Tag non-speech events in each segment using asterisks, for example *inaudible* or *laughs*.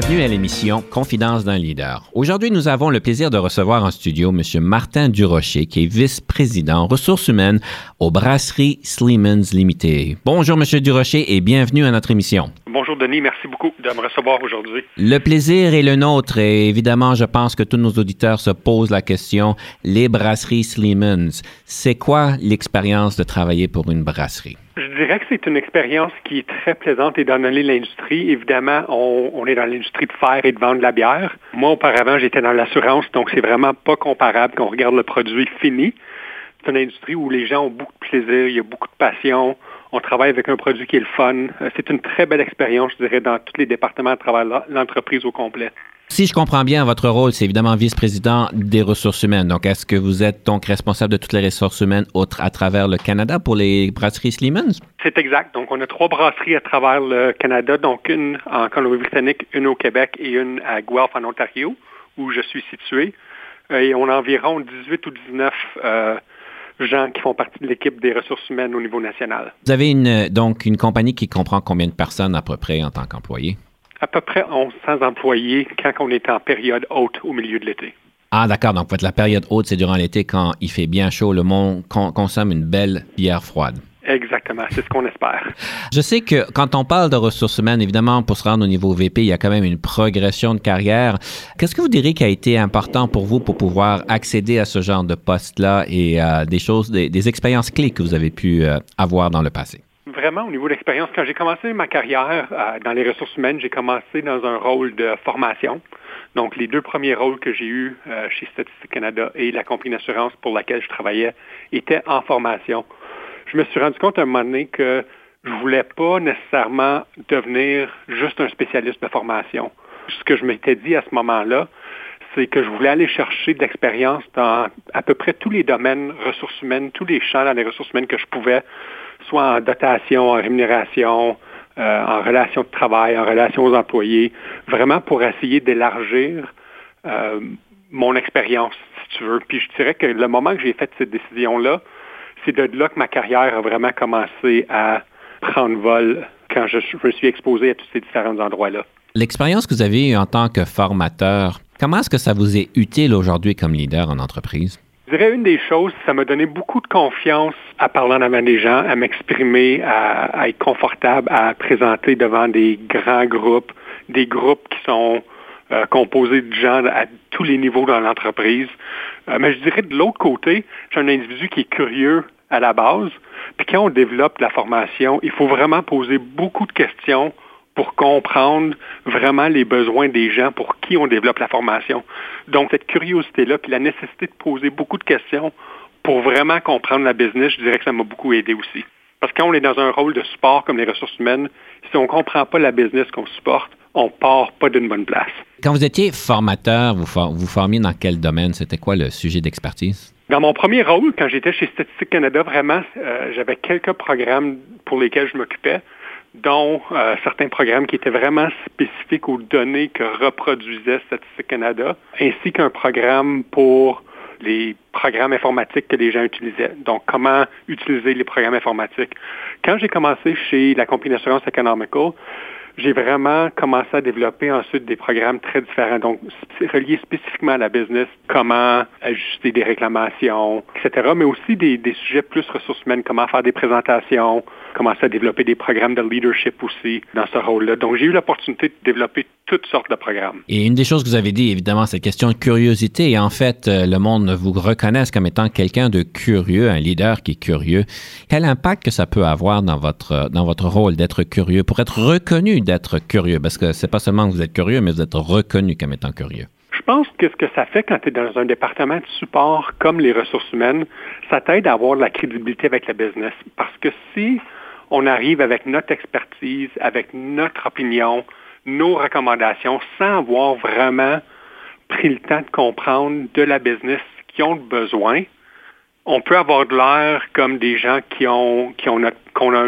Bienvenue à l'émission Confidence d'un leader. Aujourd'hui, nous avons le plaisir de recevoir en studio M. Martin Durocher, qui est vice-président ressources humaines aux brasseries Sleemans Limited. Bonjour, M. Durocher, et bienvenue à notre émission. Bonjour, Denis. Merci beaucoup de me recevoir aujourd'hui. Le plaisir est le nôtre et évidemment, je pense que tous nos auditeurs se posent la question, les brasseries Sleemans, c'est quoi l'expérience de travailler pour une brasserie? Je dirais que c'est une expérience qui est très plaisante et dans l'industrie. Évidemment, on, est dans l'industrie de faire et de vendre de la bière. Moi, auparavant, j'étais dans l'assurance, donc c'est vraiment pas comparable quand on regarde le produit fini. C'est une industrie où les gens ont beaucoup de plaisir, il y a beaucoup de passion. On travaille avec un produit qui est le fun. Euh, c'est une très belle expérience, je dirais, dans tous les départements de travail, l'entreprise au complet. Si je comprends bien, votre rôle, c'est évidemment vice-président des ressources humaines. Donc, est-ce que vous êtes donc responsable de toutes les ressources humaines à travers le Canada pour les brasseries Sleemans? C'est exact. Donc, on a trois brasseries à travers le Canada, donc une en Colombie-Britannique, une au Québec et une à Guelph, en Ontario, où je suis situé. Euh, et on a environ 18 ou 19 euh, gens qui font partie de l'équipe des ressources humaines au niveau national. Vous avez une, donc une compagnie qui comprend combien de personnes à peu près en tant qu'employé? à peu près 1100 employés quand on est en période haute au milieu de l'été. Ah, d'accord. Donc, la période haute, c'est durant l'été quand il fait bien chaud, le monde consomme une belle bière froide. Exactement, c'est ce qu'on espère. Je sais que quand on parle de ressources humaines, évidemment, pour se rendre au niveau VP, il y a quand même une progression de carrière. Qu'est-ce que vous diriez qui a été important pour vous pour pouvoir accéder à ce genre de poste-là et euh, des choses, des, expériences clés que vous avez pu euh, avoir dans le passé? vraiment au niveau d'expérience. Quand j'ai commencé ma carrière euh, dans les ressources humaines, j'ai commencé dans un rôle de formation. Donc, les deux premiers rôles que j'ai eus euh, chez Statistique Canada et la compagnie d'assurance pour laquelle je travaillais étaient en formation. Je me suis rendu compte à un moment donné que je voulais pas nécessairement devenir juste un spécialiste de formation. Ce que je m'étais dit à ce moment-là, c'est que je voulais aller chercher de l'expérience dans à peu près tous les domaines ressources humaines, tous les champs dans les ressources humaines que je pouvais soit en dotation, en rémunération, euh, en relation de travail, en relation aux employés, vraiment pour essayer d'élargir euh, mon expérience, si tu veux. Puis je dirais que le moment que j'ai fait cette décision-là, c'est de là que ma carrière a vraiment commencé à prendre vol quand je, me suis exposé à tous ces différents endroits-là. L'expérience que vous avez eue en tant que formateur, comment est-ce que ça vous est utile aujourd'hui comme leader en entreprise? Je dirais une des choses, ça m'a donné beaucoup de confiance à parler en avant des gens, à m'exprimer, à, être confortable, à présenter devant des grands groupes, des groupes qui sont euh, composés de gens à tous les niveaux dans l'entreprise. Euh, mais je dirais de l'autre côté, j'ai un individu qui est curieux à la base. Puis quand on développe la formation, il faut vraiment poser beaucoup de questions pour comprendre vraiment les besoins des gens pour qui on développe la formation. Donc, cette curiosité-là, puis la nécessité de poser beaucoup de questions pour vraiment comprendre la business, je dirais que ça m'a beaucoup aidé aussi. Parce que quand on est dans un rôle de support comme les ressources humaines, si on ne comprend pas la business qu'on supporte, on part pas d'une bonne place. Quand vous étiez formateur, vous, vous formiez dans quel domaine? C'était quoi le sujet d'expertise? Dans mon premier rôle, quand j'étais chez Statistique Canada, vraiment, euh, j'avais quelques programmes pour lesquels je m'occupais dont euh, certains programmes qui étaient vraiment spécifiques aux données que reproduisait Statistique Canada, ainsi qu'un programme pour les programmes informatiques que les gens utilisaient. Donc, comment utiliser les programmes informatiques. Quand j'ai commencé chez la compagnie d'assurance Economical, j'ai vraiment commencé à développer ensuite des programmes très différents, donc reliés spécifiquement à la business, comment ajuster des réclamations, etc., mais aussi des, des sujets plus ressources humaines, comment faire des présentations, commencer à développer des programmes de leadership aussi dans ce rôle-là. Donc, j'ai eu l'opportunité de développer toutes sortes de programmes. Et une des choses que vous avez dit, évidemment, cette question de curiosité. Et en fait, euh, le monde vous reconnaisse comme étant quelqu'un de curieux, un leader qui est curieux. Quel impact que ça peut avoir dans votre, dans votre rôle d'être curieux, pour être reconnu d'être curieux? Parce que c'est pas seulement que vous êtes curieux, mais vous êtes reconnu comme étant curieux. Je pense que ce que ça fait quand tu es dans un département de support comme les ressources humaines, ça t'aide à avoir de la crédibilité avec le business. Parce que si on arrive avec notre expertise, avec notre opinion, nos recommandations, sans avoir vraiment pris le temps de comprendre de la business qui ont besoin, on peut avoir de l'air comme des gens qui ont, qui ont notre,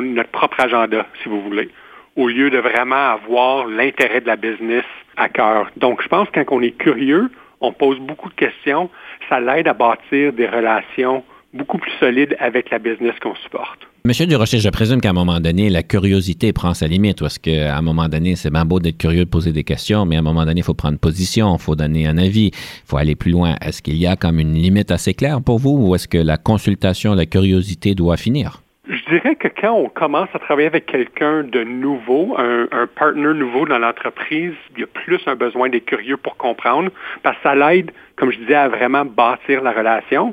notre propre agenda, si vous voulez, au lieu de vraiment avoir l'intérêt de la business à cœur. Donc, je pense que quand on est curieux, on pose beaucoup de questions, ça l'aide à bâtir des relations beaucoup plus solides avec la business qu'on supporte. Monsieur Durocher, je présume qu'à un moment donné, la curiosité prend sa limite, parce qu'à un moment donné, c'est bien beau d'être curieux, de poser des questions, mais à un moment donné, il faut prendre position, il faut donner un avis, il faut aller plus loin. Est-ce qu'il y a comme une limite assez claire pour vous, ou est-ce que la consultation, la curiosité doit finir? Je dirais que quand on commence à travailler avec quelqu'un de nouveau, un, un partner nouveau dans l'entreprise, il y a plus un besoin d'être curieux pour comprendre, parce que ça l'aide, comme je disais, à vraiment bâtir la relation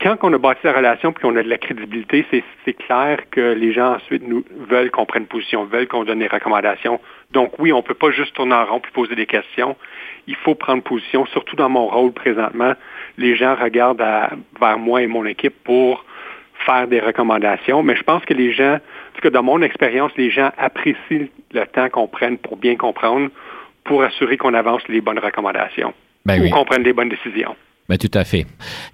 quand on a bâti la relation puis qu'on a de la crédibilité, c'est clair que les gens ensuite nous veulent qu'on prenne position, veulent qu'on donne des recommandations. Donc oui, on ne peut pas juste tourner en rond puis poser des questions. Il faut prendre position, surtout dans mon rôle présentement. Les gens regardent vers moi et mon équipe pour faire des recommandations, mais je pense que les gens, en tout cas dans mon expérience, les gens apprécient le temps qu'on prenne pour bien comprendre, pour assurer qu'on avance les bonnes recommandations ben ou qu'on prenne les bonnes décisions. Ben, tout à fait.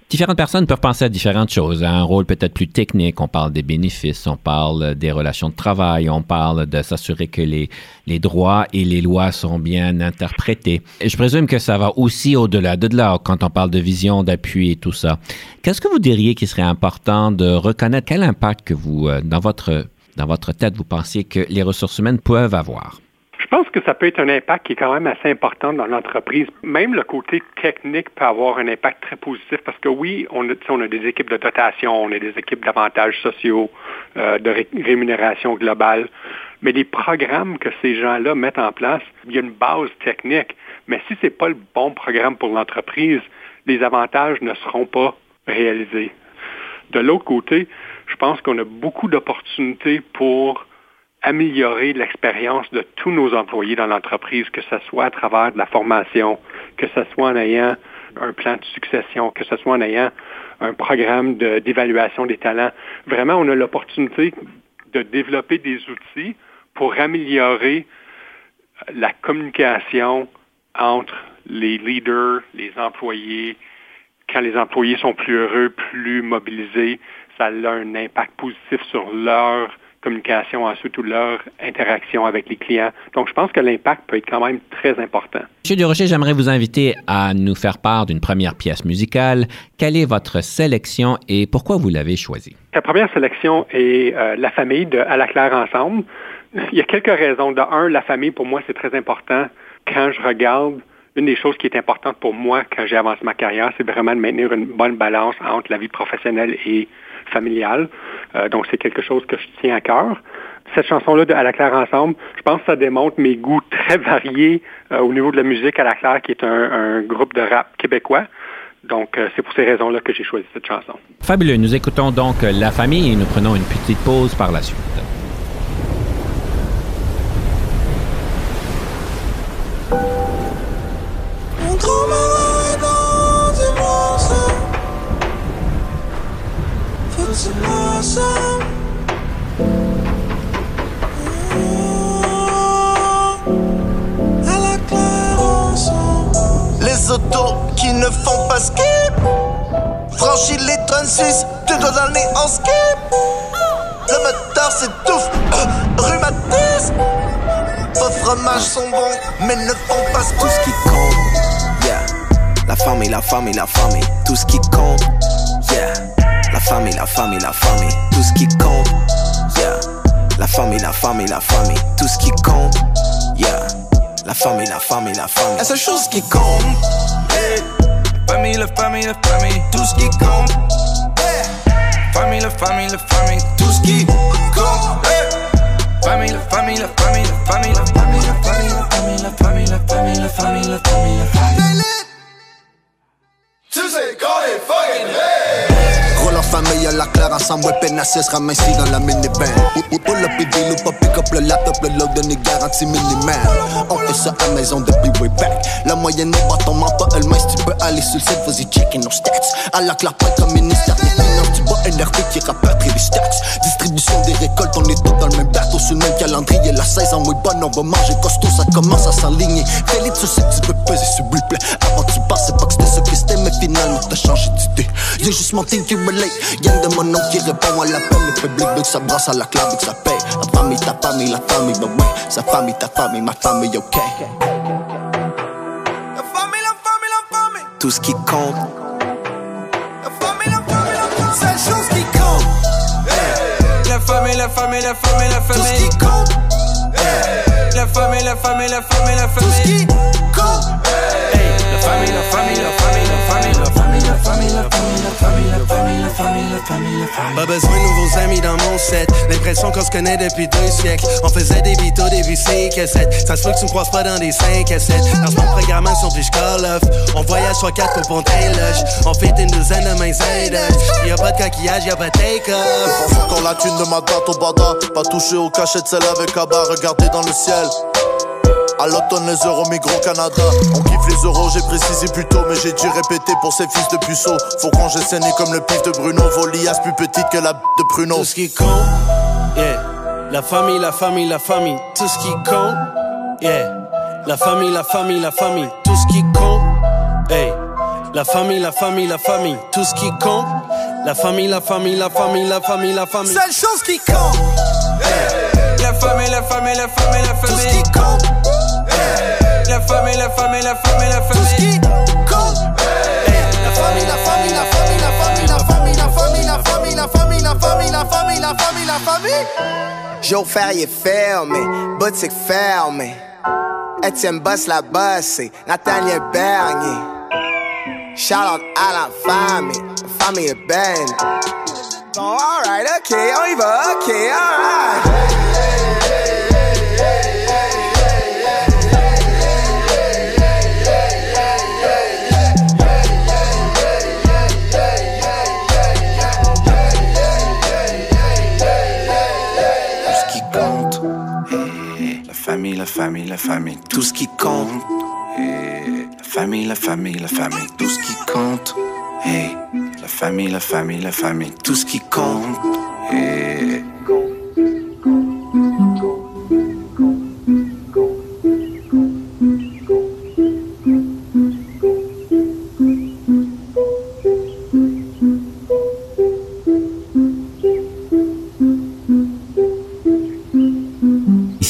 Différentes personnes peuvent penser à différentes choses. Un rôle peut-être plus technique. On parle des bénéfices, on parle des relations de travail, on parle de s'assurer que les, les droits et les lois sont bien interprétés. Je présume que ça va aussi au-delà de là quand on parle de vision, d'appui et tout ça. Qu'est-ce que vous diriez qui serait important de reconnaître? Quel impact que vous, euh, dans votre, dans votre tête, vous pensiez que les ressources humaines peuvent avoir? Je pense que ça peut être un impact qui est quand même assez important dans l'entreprise. Même le côté technique peut avoir un impact très positif parce que oui, on a, on a des équipes de dotation, on a des équipes d'avantages sociaux, euh, de rémunération globale, mais les programmes que ces gens-là mettent en place, il y a une base technique. Mais si ce n'est pas le bon programme pour l'entreprise, les avantages ne seront pas réalisés. De l'autre côté, je pense qu'on a beaucoup d'opportunités pour améliorer l'expérience de tous nos employés dans l'entreprise, que ce soit à travers de la formation, que ce soit en ayant un plan de succession, que ce soit en ayant un programme d'évaluation des talents. Vraiment, on a l'opportunité de développer des outils pour améliorer la communication entre les leaders, les employés. Quand les employés sont plus heureux, plus mobilisés, ça a un impact positif sur leur communication ensuite ou leur interaction avec les clients. Donc, je pense que l'impact peut être quand même très important. Monsieur Durocher, j'aimerais vous inviter à nous faire part d'une première pièce musicale. Quelle est votre sélection et pourquoi vous l'avez choisie? La première sélection est euh, La famille de À la claire ensemble. *laughs* Il y a quelques raisons. De un, la famille, pour moi, c'est très important. Quand je regarde une des choses qui est importante pour moi quand j'ai avancé ma carrière, c'est vraiment de maintenir une bonne balance entre la vie professionnelle et familiale. Euh, donc, c'est quelque chose que je tiens à cœur. Cette chanson-là de À la claire ensemble, je pense que ça démontre mes goûts très variés euh, au niveau de la musique à la claire, qui est un, groupe de rap québécois. Donc, euh, c'est pour ces raisons-là que j'ai choisi cette chanson. Fabuleux. Nous écoutons donc La famille et nous prenons une petite pause par la suite. Les autos qui ne font pas skip. Franchis les 36, tu dois le en skip. Le moteur s'étouffe, *coughs* rhumatisme Vos fromages sont bons, mais ne font pas tout ce qui compte Yeah. La famille, la famille, la famille Tout ce qui compte Yeah famille, la famille, la famille, tout ce qui compte, yeah. La famille, la famille, la famille, tout ce qui compte. Yeah. La famille, la famille, la famille. La seule chose qui compte. Famille, la famille, la famille, tout ce qui compte. Famille, la famille, la famille, tout ce qui compte. Famille, la famille, la famille, la famille, la famille, la famille, la famille, la famille, la famille, la famille, la famille, la famille. Tu sais quand est fucking famille à la claire ensemble, ouais, sera minci dans la minivan. Pull up et deal ou pas pick up le laptop, le load n'est garanti minimal. On fait ça à maison depuis way back. La moyenne n'est pas ton ment pas elle si tu peux aller sur le site, vas-y checker nos stats. À la claire, pas comme ministère des finances, tu vois NRT qui rapatrie les stats. Distribution des récoltes, on est tous dans le même bateau, sur le même calendrier. La saison est bonne, on va manger costaud, ça commence à s'enligner. Fais-les, tu sais tu peux peser, s'il vous. Avant tu c'est pas que c'était ce que c'était, mais finalement t'as changé d'idée. J'ai juste mon team qui relate. Y'en de mon nom qui répond à l'appel. Le public veut que ça brasse à la clave et que ça paye. La famille, ta famille, la famille, bah ouais. Sa famille, ta famille, ma famille, ok. La famille, la famille, la famille. Tout ce qui compte. La famille, la famille, la famille. C'est chose qui compte. La famille, la famille, la famille, la famille. Tout ce qui compte. La famille, la famille, la famille, la famille. Tout ce qui compte. La famille, la famille, la famille, la famille, la famille, la famille, la famille, la famille, la famille, la famille, la famille, la famille. Pas besoin de nouveaux amis dans mon set. L'impression qu'on se connaît depuis deux siècles. On faisait des vitos, des VC cassettes. Ça se peut que tu me croises pas dans des 5 à 7. Dans mon programmation, puis je call off. On voyage soit 4 pour ponter lush. On fait une douzaine de mains aides. Y'a pas de coquillage, y'a pas de take-off. Pense encore la thune de ma date au bada. Pas touché au cachet de celle avec Abba. Regardez dans le ciel. À l'automne, les euros migrent au Canada. On kiffe les euros, j'ai précisé plus tôt, mais j'ai dû répéter pour ces fils de puceaux. Faut qu'on saigné comme le pif de Bruno. Volias plus petite que la b de Pruno. Tout ce qui compte, yeah. La famille, la famille, la famille. Tout ce qui compte, yeah. La famille, la famille, la famille. Tout ce qui compte, hey. La famille, la famille, la famille. Tout ce qui compte. La famille, la famille, la famille, la famille, la famille. Seule chose qui compte. La famille, la famille, la famille, la famille. Tout ce qui compte. La famille, la famille, la famille, la famille. Tout ce qui compte. La famille, la famille, la famille, la famille, la famille, la famille, la famille, la famille, la famille, la famille, la famille, la famille. Joe Ferrier fermé, boutique fermée. Etienne Boss la Nathaniel Bernier. Shout out à la famille, la famille est belle. Bon, alright, ok, on y va, ok, alright. La famille, la famille, tout ce qui compte. la famille, la famille, la famille, tout ce qui compte. La famille, la famille, la famille, tout ce qui compte.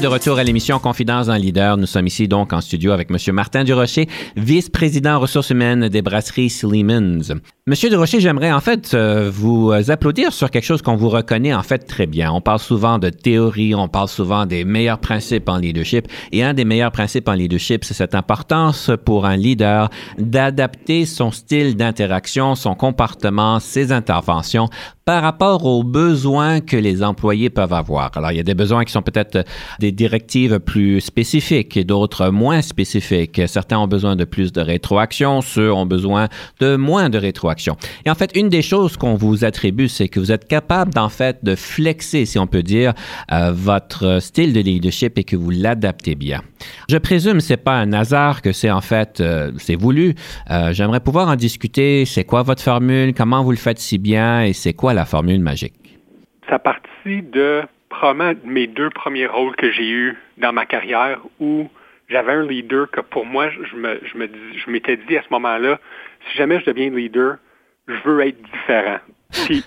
de retour à l'émission Confidence d'un leader. Nous sommes ici donc en studio avec M. Martin Durocher, vice-président ressources humaines des brasseries Slimans. Monsieur Durocher, j'aimerais en fait euh, vous applaudir sur quelque chose qu'on vous reconnaît en fait très bien. On parle souvent de théorie, on parle souvent des meilleurs principes en leadership et un des meilleurs principes en leadership, c'est cette importance pour un leader d'adapter son style d'interaction, son comportement, ses interventions par rapport aux besoins que les employés peuvent avoir. Alors, il y a des besoins qui sont peut-être des directives plus spécifiques et d'autres moins spécifiques. Certains ont besoin de plus de rétroaction, ceux ont besoin de moins de rétroaction. Et en fait, une des choses qu'on vous attribue, c'est que vous êtes capable, d'en fait, de flexer, si on peut dire, euh, votre style de leadership et que vous l'adaptez bien. Je présume c'est pas un hasard que c'est en fait, euh, c'est voulu. Euh, j'aimerais pouvoir en discuter. C'est quoi votre formule? Comment vous le faites si bien? Et c'est quoi la formule magique? Ça partit de probablement mes deux premiers rôles que j'ai eus dans ma carrière où j'avais un leader que pour moi, je me, je me je m'étais dit à ce moment-là, si jamais je deviens leader, je veux être différent. Je, dis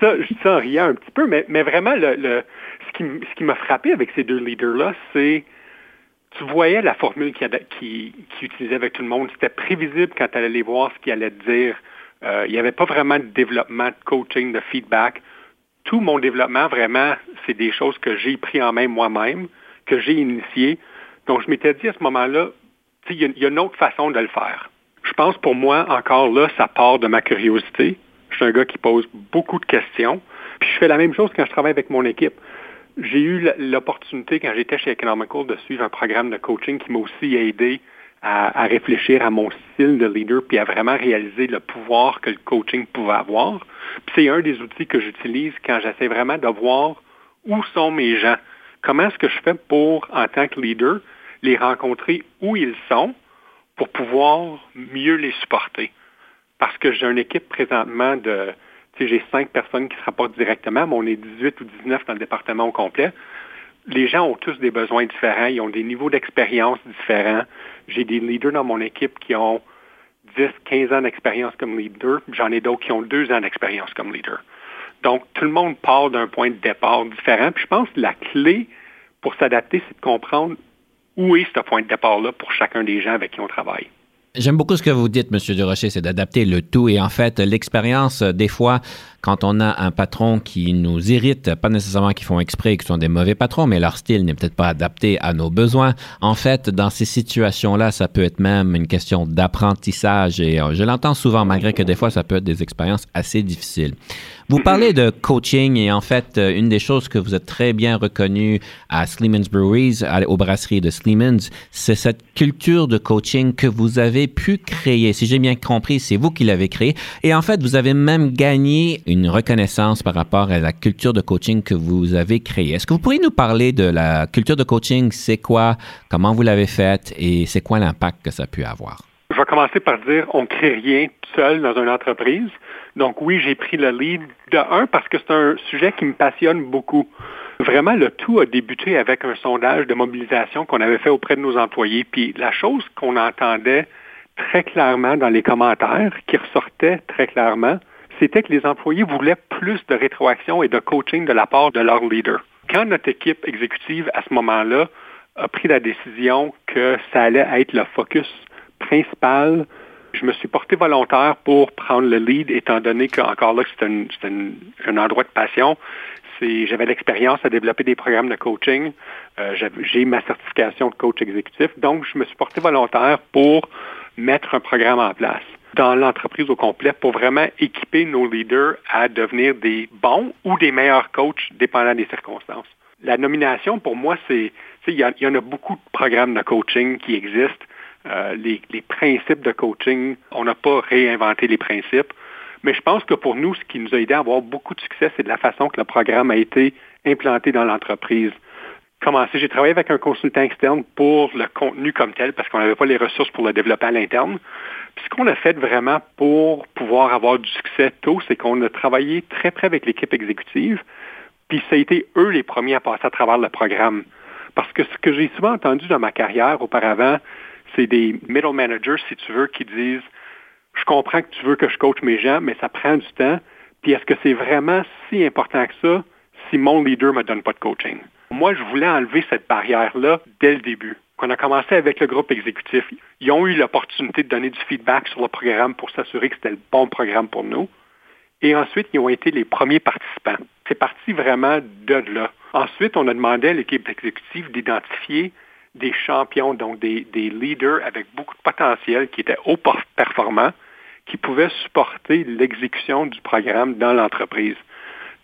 ça, dis ça en riant un petit peu, mais, mais vraiment, le, le, ce qui, ce qui m'a frappé avec ces deux leaders-là, c'est tu voyais la formule qu'il qui, qui utilisait avec tout le monde. C'était prévisible quand tu allais les voir ce qu'ils allaient te dire. Euh, il n'y avait pas vraiment de développement, de coaching, de feedback. Tout mon développement, vraiment, c'est des choses que j'ai pris en main moi-même, que j'ai initié. Donc, je m'étais dit à ce moment-là, il y, a une autre façon de le faire. Je pense pour moi, encore là, ça part de ma curiosité. Je suis un gars qui pose beaucoup de questions. Puis je fais la même chose quand je travaille avec mon équipe. J'ai eu l'opportunité, quand j'étais chez Economical, de suivre un programme de coaching qui m'a aussi aidé à, réfléchir à mon style de leader puis à vraiment réaliser le pouvoir que le coaching pouvait avoir. c'est un des outils que j'utilise quand j'essaie vraiment de voir où sont mes gens. Comment est-ce que je fais pour, en tant que leader, les rencontrer où ils sont pour pouvoir mieux les supporter? Parce que j'ai une équipe présentement de, tu sais, j'ai cinq personnes qui se rapportent directement, mais on est 18 ou 19 dans le département au complet les gens ont tous des besoins différents, ils ont des niveaux d'expérience différents. J'ai des leaders dans mon équipe qui ont 10, 15 ans d'expérience comme leader, j'en ai d'autres qui ont deux ans d'expérience comme leader. Donc, tout le monde part d'un point de départ différent. Puis je pense que la clé pour s'adapter, c'est de comprendre où est ce point de départ-là pour chacun des gens avec qui on travaille. J'aime beaucoup ce que vous dites, M. Durocher, c'est d'adapter le tout. Et en fait, l'expérience, des fois, quand on a un patron qui nous irrite, pas nécessairement qu'ils font exprès, qu'ils sont des mauvais patrons, mais leur style n'est peut-être pas adapté à nos besoins. En fait, dans ces situations-là, ça peut être même une question d'apprentissage et euh, je l'entends souvent, malgré que des fois, ça peut être des expériences assez difficiles. Vous parlez de coaching et en fait, euh, une des choses que vous êtes très bien reconnu à Sleeman's Breweries, aux brasseries de Sleeman's, c'est cette culture de coaching que vous avez pu créer. Si j'ai bien compris, c'est vous qui l'avez créé. Et en fait, vous avez même gagné une reconnaissance par rapport à la culture de coaching que vous avez créée. Est-ce que vous pourriez nous parler de la culture de coaching? C'est quoi? Comment vous l'avez faite? Et c'est quoi l'impact que ça a pu avoir? Je vais commencer par dire, on crée rien seul dans une entreprise. Donc oui, j'ai pris le lead de un parce que c'est un sujet qui me passionne beaucoup. Vraiment, le tout a débuté avec un sondage de mobilisation qu'on avait fait auprès de nos employés. Puis la chose qu'on entendait très clairement dans les commentaires, qui ressortait très clairement, c'était que les employés voulaient plus de rétroaction et de coaching de la part de leur leader. Quand notre équipe exécutive, à ce moment-là, a pris la décision que ça allait être le focus principal, je me suis porté volontaire pour prendre le lead, étant donné qu'encore là, c'est un, endroit de passion. J'avais l'expérience à développer des programmes de coaching. Euh, j'ai ma certification de coach exécutif. Donc, je me suis porté volontaire pour mettre un programme en place dans l'entreprise au complet pour vraiment équiper nos leaders à devenir des bons ou des meilleurs coachs dépendant des circonstances. La nomination, pour moi, c'est, il y, y, en a beaucoup de programmes de coaching qui existent. Euh, les, les, principes de coaching, on n'a pas réinventé les principes. Mais je pense que pour nous, ce qui nous a aidé à avoir beaucoup de succès, c'est de la façon que le programme a été implanté dans l'entreprise commencé, j'ai travaillé avec un consultant externe pour le contenu comme tel parce qu'on n'avait pas les ressources pour le développer à l'interne. Puis ce qu'on a fait vraiment pour pouvoir avoir du succès tôt, c'est qu'on a travaillé très près avec l'équipe exécutive, puis ça a été eux les premiers à passer à travers le programme. Parce que ce que j'ai souvent entendu dans ma carrière auparavant, c'est des middle managers, si tu veux, qui disent Je comprends que tu veux que je coach mes gens, mais ça prend du temps. Puis est-ce que c'est vraiment si important que ça si mon leader ne me donne pas de coaching? Moi, je voulais enlever cette barrière-là dès le début. On a commencé avec le groupe exécutif, ils ont eu l'opportunité de donner du feedback sur le programme pour s'assurer que c'était le bon programme pour nous. Et ensuite, ils ont été les premiers participants. C'est parti vraiment de là. Ensuite, on a demandé à l'équipe exécutive d'identifier des champions, donc des, des, leaders avec beaucoup de potentiel qui étaient haut performants, qui pouvaient supporter l'exécution du programme dans l'entreprise.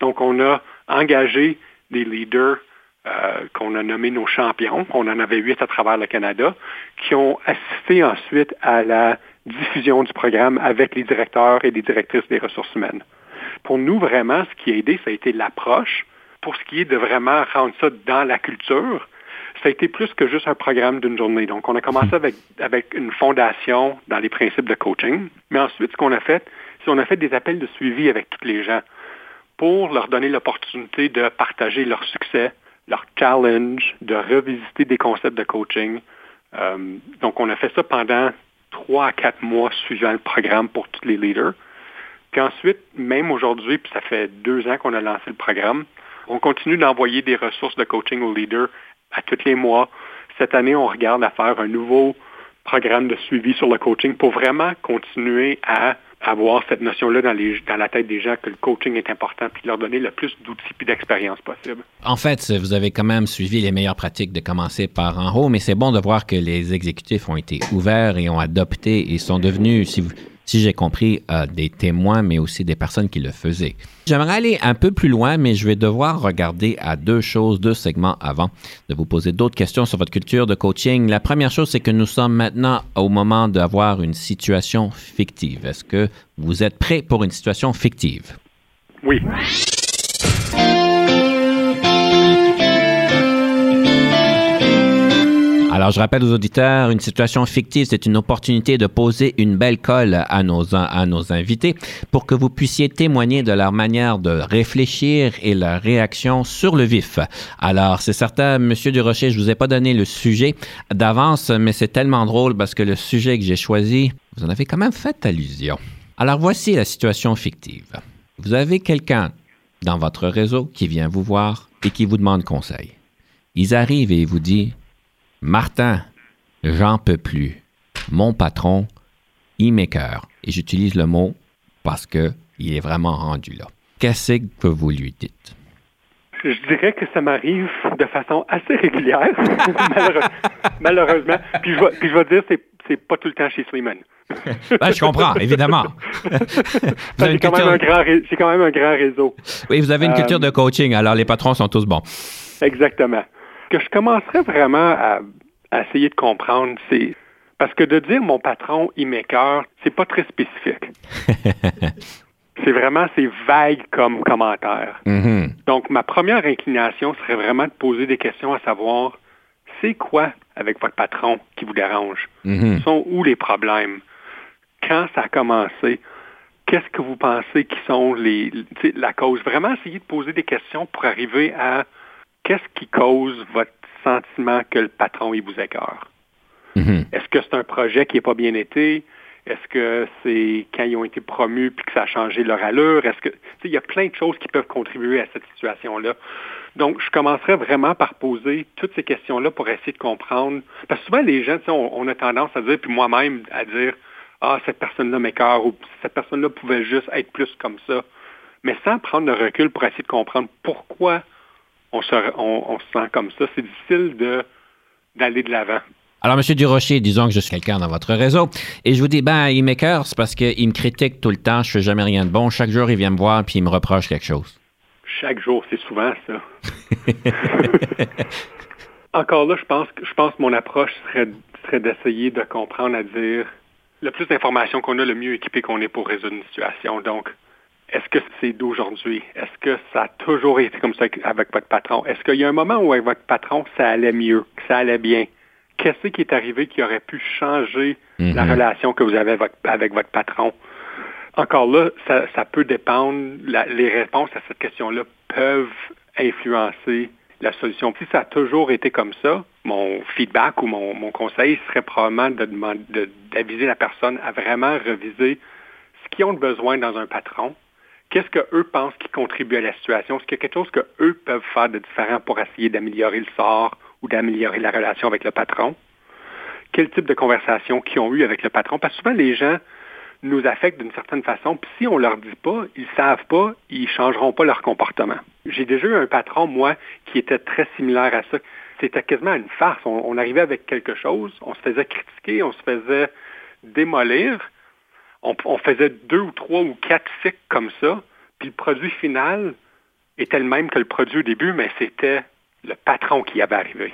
Donc, on a engagé des leaders euh, qu'on a nommé nos champions. On en avait huit à travers le Canada, qui ont assisté ensuite à la diffusion du programme avec les directeurs et les directrices des ressources humaines. Pour nous, vraiment, ce qui a aidé, ça a été l'approche. Pour ce qui est de vraiment rendre ça dans la culture, ça a été plus que juste un programme d'une journée. Donc, on a commencé avec, avec une fondation dans les principes de coaching. Mais ensuite, ce qu'on a fait, c'est qu'on a fait des appels de suivi avec tous les gens pour leur donner l'opportunité de partager leur succès, leur challenge, de revisiter des concepts de coaching. Euh, donc, on a fait ça pendant trois à quatre mois suivant le programme pour tous les leaders. Puis ensuite, même aujourd'hui, puis ça fait deux ans qu'on a lancé le programme, on continue d'envoyer des ressources de coaching aux leaders à tous les mois. Cette année, on regarde à faire un nouveau programme de suivi sur le coaching pour vraiment continuer à avoir cette notion-là dans, dans la tête des gens que le coaching est important, puis leur donner le plus d'outils et d'expérience possible. En fait, vous avez quand même suivi les meilleures pratiques de commencer par en haut, mais c'est bon de voir que les exécutifs ont été ouverts et ont adopté et sont devenus, si vous, si j'ai compris, euh, des témoins, mais aussi des personnes qui le faisaient. J'aimerais aller un peu plus loin, mais je vais devoir regarder à deux choses, deux segments avant de vous poser d'autres questions sur votre culture de coaching. La première chose, c'est que nous sommes maintenant au moment d'avoir une situation fictive. Est-ce que vous êtes prêt pour une situation fictive? Oui. Alors, je rappelle aux auditeurs, une situation fictive, c'est une opportunité de poser une belle colle à nos, à nos invités pour que vous puissiez témoigner de leur manière de réfléchir et leur réaction sur le vif. Alors, c'est certain, Monsieur Durocher, je vous ai pas donné le sujet d'avance, mais c'est tellement drôle parce que le sujet que j'ai choisi, vous en avez quand même fait allusion. Alors, voici la situation fictive. Vous avez quelqu'un dans votre réseau qui vient vous voir et qui vous demande conseil. Ils arrivent et ils vous disent Martin, j'en peux plus. Mon patron, il m'écœure. Et j'utilise le mot parce qu'il est vraiment rendu là. Qu'est-ce que vous lui dites? Je dirais que ça m'arrive de façon assez régulière, *laughs* malheureusement. Puis je vais, puis je vais dire, c'est, c'est pas tout le temps chez Slimane. *laughs* ben, je comprends, évidemment. *laughs* j'ai, quand même un grand, j'ai quand même un grand réseau. Oui, vous avez une culture de coaching, alors les patrons sont tous bons. Exactement que je commencerais vraiment à, essayer de comprendre, c'est parce que de dire mon patron, il m'écœure, c'est pas très spécifique. *laughs* c'est vraiment, c'est vague comme commentaire. Mm-hmm. Donc, ma première inclination serait vraiment de poser des questions à savoir, c'est quoi avec votre patron qui vous dérange? Mm-hmm. Sont où les problèmes? Quand ça a commencé? Qu'est-ce que vous pensez qui sont les, la cause? Vraiment essayer de poser des questions pour arriver à qu'est-ce qui cause votre sentiment que le patron il vous écœure? Mm-hmm. Est-ce que c'est un projet qui n'a pas bien été? Est-ce que c'est quand ils ont été promus puis que ça a changé leur allure? Est-ce que il y a plein de choses qui peuvent contribuer à cette situation-là. Donc, je commencerai vraiment par poser toutes ces questions-là pour essayer de comprendre. Parce que souvent, les gens, on, on a tendance à dire, puis moi-même, à dire Ah, cette personne-là m'écœure ou cette personne-là pouvait juste être plus comme ça. Mais sans prendre le recul pour essayer de comprendre pourquoi on se, sent comme ça. C'est difficile de, d'aller de l'avant. Alors, M. Durocher, disons que je suis quelqu'un dans votre réseau, et je vous dis, ben, il m'écœure, c'est parce qu'il me critique tout le temps, je fais jamais rien de bon. Chaque jour, il vient me voir, puis il me reproche quelque chose. Chaque jour, c'est souvent ça. *laughs* Encore là, je pense que je pense mon approche serait, serait d'essayer de comprendre à dire le plus d'informations qu'on a, le mieux équipé qu'on est pour résoudre une situation. Donc, est-ce que c'est d'aujourd'hui? Est-ce que ça a toujours été comme ça avec votre patron? Est-ce qu'il y a un moment où avec votre patron, ça allait mieux, que ça allait bien? Qu'est-ce qui est arrivé qui aurait pu changer la Mhm. relation que vous avez avec, votre patron? Encore là, ça, peut dépendre, les réponses à cette question-là peuvent influencer la solution. Si ça a toujours été comme ça, mon feedback ou mon, conseil serait probablement de d'aviser la personne à vraiment reviser ce qu'ils ont besoin dans un patron, qu'est-ce qu'eux pensent qui contribue à la situation? Est-ce qu'il y a quelque chose qu'eux peuvent faire de différent pour essayer d'améliorer le sort ou d'améliorer la relation avec le patron? Quel type de conversation qu'ils ont eu avec le patron? Parce que souvent, les gens nous affectent d'une certaine façon, puis si on leur dit pas, ils savent pas, ils changeront pas leur comportement. J'ai déjà eu un patron, moi, qui était très similaire à ça. C'était quasiment une farce. on arrivait avec quelque chose, on se faisait critiquer, on se faisait démolir, on, faisait deux ou trois ou quatre cycles comme ça, puis le produit final était le même que le produit au début, mais c'était le patron qui avait arrivé.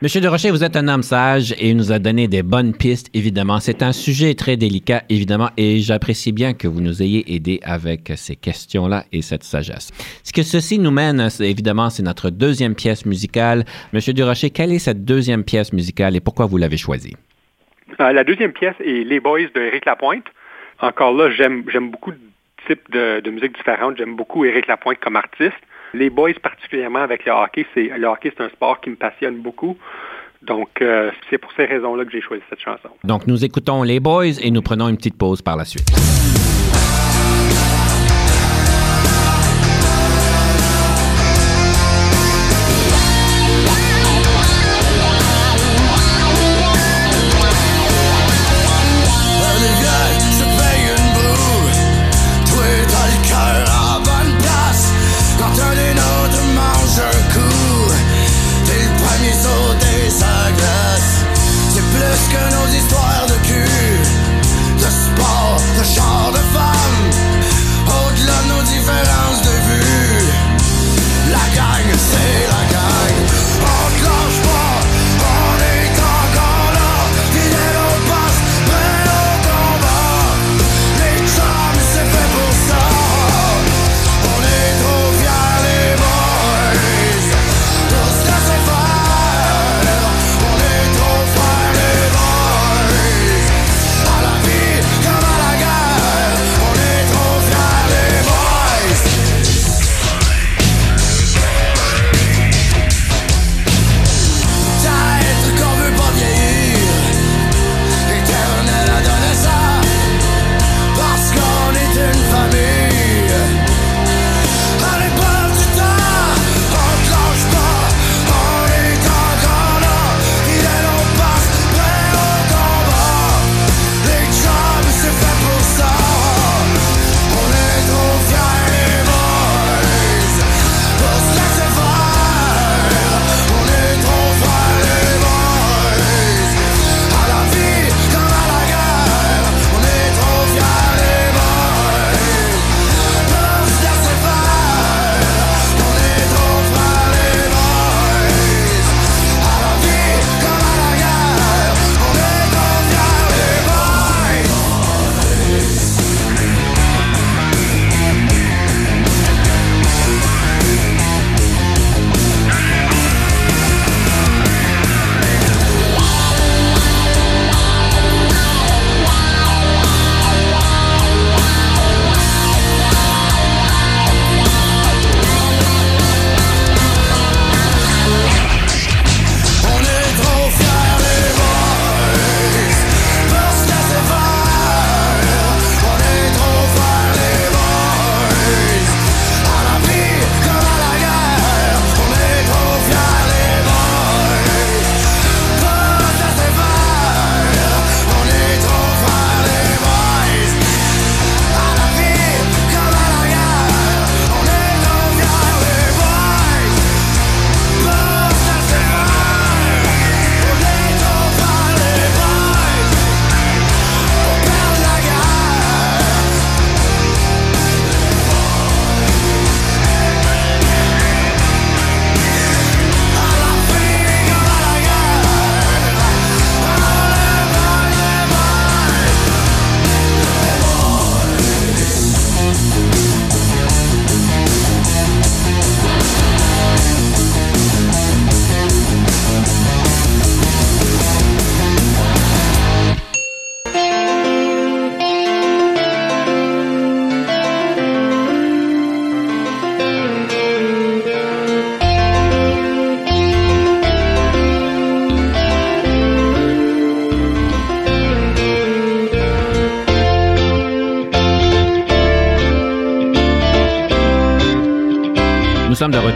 Monsieur De Rocher, vous êtes un homme sage et nous a donné des bonnes pistes, évidemment. C'est un sujet très délicat, évidemment, et j'apprécie bien que vous nous ayez aidés avec ces questions-là et cette sagesse. Ce que ceci nous mène, évidemment, c'est notre deuxième pièce musicale. Monsieur De Rocher, quelle est cette deuxième pièce musicale et pourquoi vous l'avez choisie? Euh, la deuxième pièce est Les Boys de Éric Lapointe encore là, j'aime beaucoup de types de, musique différentes. J'aime beaucoup Éric Lapointe comme artiste. Les boys, particulièrement avec le hockey, c'est le hockey, c'est un sport qui me passionne beaucoup. Donc, euh, c'est pour ces raisons-là que j'ai choisi cette chanson. Donc, nous écoutons les boys et nous prenons une petite pause par la suite.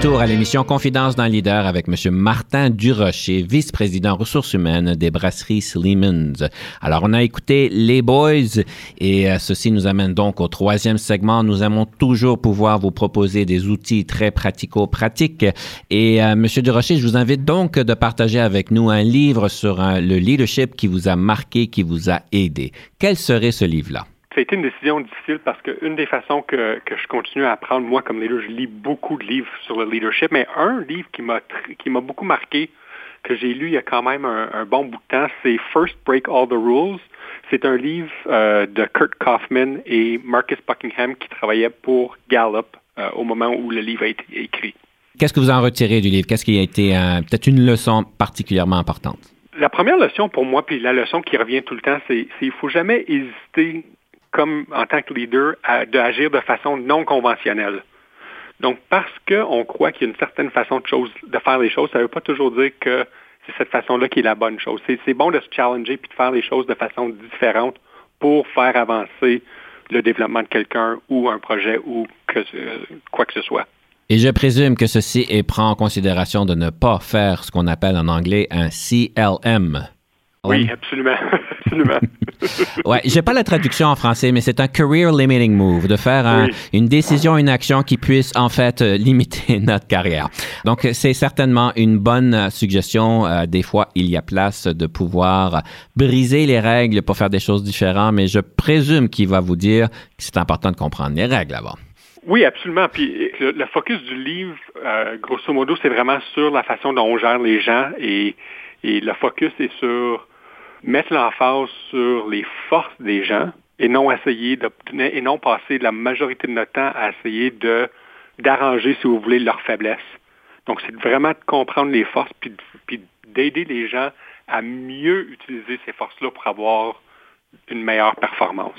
Retour à l'émission Confidence d'un leader avec M. Martin Durocher, vice-président ressources humaines des brasseries Slimans. Alors, on a écouté les boys et euh, ceci nous amène donc au troisième segment. Nous aimons toujours pouvoir vous proposer des outils très pratico-pratiques. Et euh, M. Durocher, je vous invite donc de partager avec nous un livre sur euh, le leadership qui vous a marqué, qui vous a aidé. Quel serait ce livre-là? Ça a été une décision difficile parce qu'une des façons que, que, je continue à apprendre, moi, comme leader, je lis beaucoup de livres sur le leadership, mais un livre qui m'a qui m'a beaucoup marqué, que j'ai lu il y a quand même un, bon bout de temps, c'est First Break All the Rules. C'est un livre euh, de Kurt Kaufman et Marcus Buckingham qui travaillaient pour Gallup euh, au moment où le livre a été écrit. Qu'est-ce que vous en retirez du livre? Qu'est-ce qui a été euh, peut-être une leçon particulièrement importante? La première leçon pour moi, puis la leçon qui revient tout le temps, c'est qu'il ne faut jamais hésiter comme en tant que leader, d'agir de façon non conventionnelle. Donc, parce qu'on croit qu'il y a une certaine façon de, faire les choses, ça ne veut pas toujours dire que c'est cette façon-là qui est la bonne chose. C'est bon de se challenger puis de faire les choses de façon différente pour faire avancer le développement de quelqu'un ou un projet ou que, quoi que ce soit. Et je présume que ceci est prend en considération de ne pas faire ce qu'on appelle en anglais un CLM. Oui, absolument. *laughs* absolument. *laughs* ouais, j'ai pas la traduction en français, mais c'est un career limiting move, de faire une décision, une action qui puisse en fait euh, *laughs* limiter notre carrière. Donc, c'est certainement une bonne euh, suggestion. Euh, des fois, il y a place de pouvoir briser les règles pour faire des choses différentes, mais je présume qu'il va vous dire que c'est important de comprendre les règles avant. Oui, absolument. Puis le, focus du livre, grosso modo, c'est vraiment sur la façon dont on gère les gens et, et le focus est sur mettre l'emphase sur les forces des gens et non essayer de, et non passer la majorité de notre temps à essayer de d'arranger, si vous voulez, leurs faiblesses. Donc, c'est vraiment de comprendre les forces puis, puis d'aider les gens à mieux utiliser ces forces-là pour avoir une meilleure performance.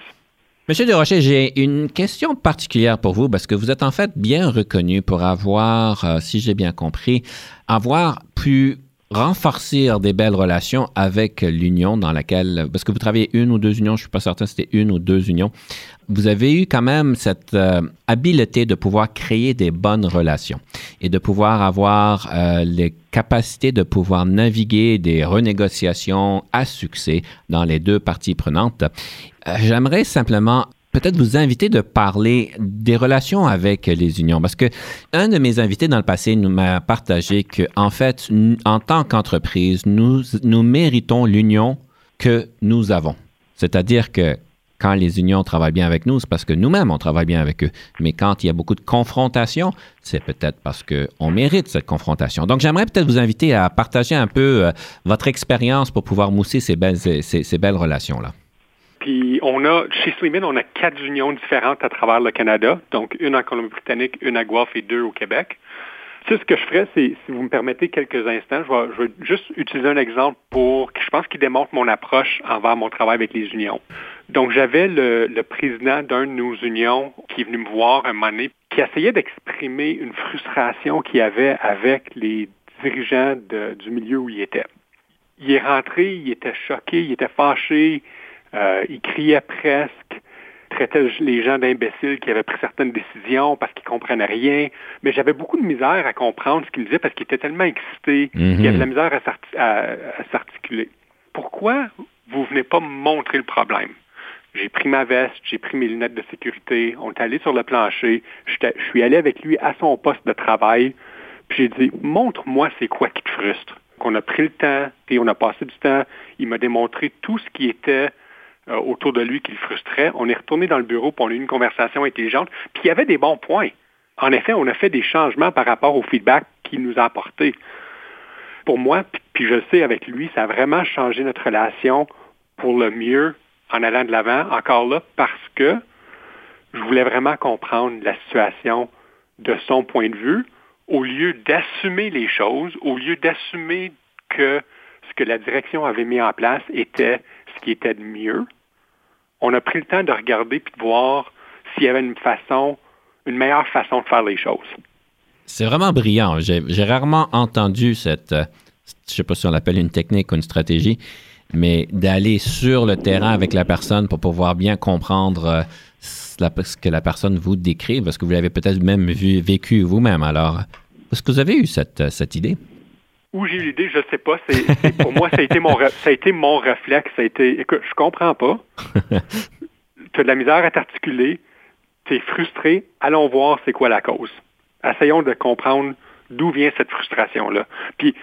Monsieur Desrochers, j'ai une question particulière pour vous parce que vous êtes en fait bien reconnu pour avoir, euh, si j'ai bien compris, avoir pu renforcer des belles relations avec l'union dans laquelle, parce que vous travaillez une ou deux unions, je ne suis pas certain si c'était une ou deux unions, vous avez eu quand même cette euh, habileté de pouvoir créer des bonnes relations et de pouvoir avoir euh, les capacités de pouvoir naviguer des renégociations à succès dans les deux parties prenantes. Euh, j'aimerais simplement peut-être vous inviter de parler des relations avec les unions, parce que un de mes invités dans le passé nous m'a partagé que, en fait, en tant qu'entreprise, nous, nous méritons l'union que nous avons. C'est-à-dire que quand les unions travaillent bien avec nous, c'est parce que nous-mêmes, on travaille bien avec eux. Mais quand il y a beaucoup de confrontation, c'est peut-être parce qu'on mérite cette confrontation. Donc, j'aimerais peut-être vous inviter à partager un peu euh, votre expérience pour pouvoir mousser ces belles, ces belles relations-là. Puis on a, chez Slimin, on a quatre unions différentes à travers le Canada, donc une en Colombie-Britannique, une à Guelph et deux au Québec. ce que je ferais, c'est, si vous me permettez quelques instants, je vais, juste utiliser un exemple pour, je pense, qui démontre mon approche envers mon travail avec les unions. Donc, j'avais le, président d'un de nos unions qui est venu me voir un moment donné, qui essayait d'exprimer une frustration qu'il avait avec les dirigeants du milieu où il était. Il est rentré, il était choqué, il était fâché, euh, il criait presque, traitait les gens d'imbéciles qui avaient pris certaines décisions parce qu'ils comprenaient rien. Mais j'avais beaucoup de misère à comprendre ce qu'il disait parce qu'il était tellement excité qu'il avait de la misère à s'articuler. Pourquoi vous venez pas me montrer le problème? J'ai pris ma veste, j'ai pris mes lunettes de sécurité, on est allé sur le plancher, je suis allé avec lui à son poste de travail, puis j'ai dit, montre-moi c'est quoi qui te frustre. On a pris le temps et on a passé du temps. Il m'a démontré tout ce qui était euh, autour de lui qui le frustrait. On est retourné dans le bureau, pour on a eu une conversation intelligente, puis il y avait des bons points. En effet, on a fait des changements par rapport au feedback qu'il nous a apporté. Pour moi, puis je sais avec lui, ça a vraiment changé notre relation pour le mieux en allant de l'avant, encore là, parce que je voulais vraiment comprendre la situation de son point de vue, au lieu d'assumer les choses, au lieu d'assumer que ce que la direction avait mis en place était ce qui était de mieux, on a pris le temps de regarder puis de voir s'il y avait une façon, une meilleure façon de faire les choses. C'est vraiment brillant. J'ai rarement entendu cette, euh, je ne sais pas si on l'appelle une technique ou une stratégie, mais d'aller sur le terrain avec la personne pour pouvoir bien comprendre euh, ce que la personne vous décrit, parce que vous l'avez peut-être même vécu vous-même. Alors, est-ce que vous avez eu cette, cette idée? Où j'ai eu l'idée, je ne sais pas. Pour moi, ça a, été mon, ça a été mon réflexe. Ça a été, écoute, je comprends pas. *laughs* tu as de la misère à t'articuler. Tu es frustré. Allons voir c'est quoi la cause. Essayons de comprendre d'où vient cette frustration-là. Puis,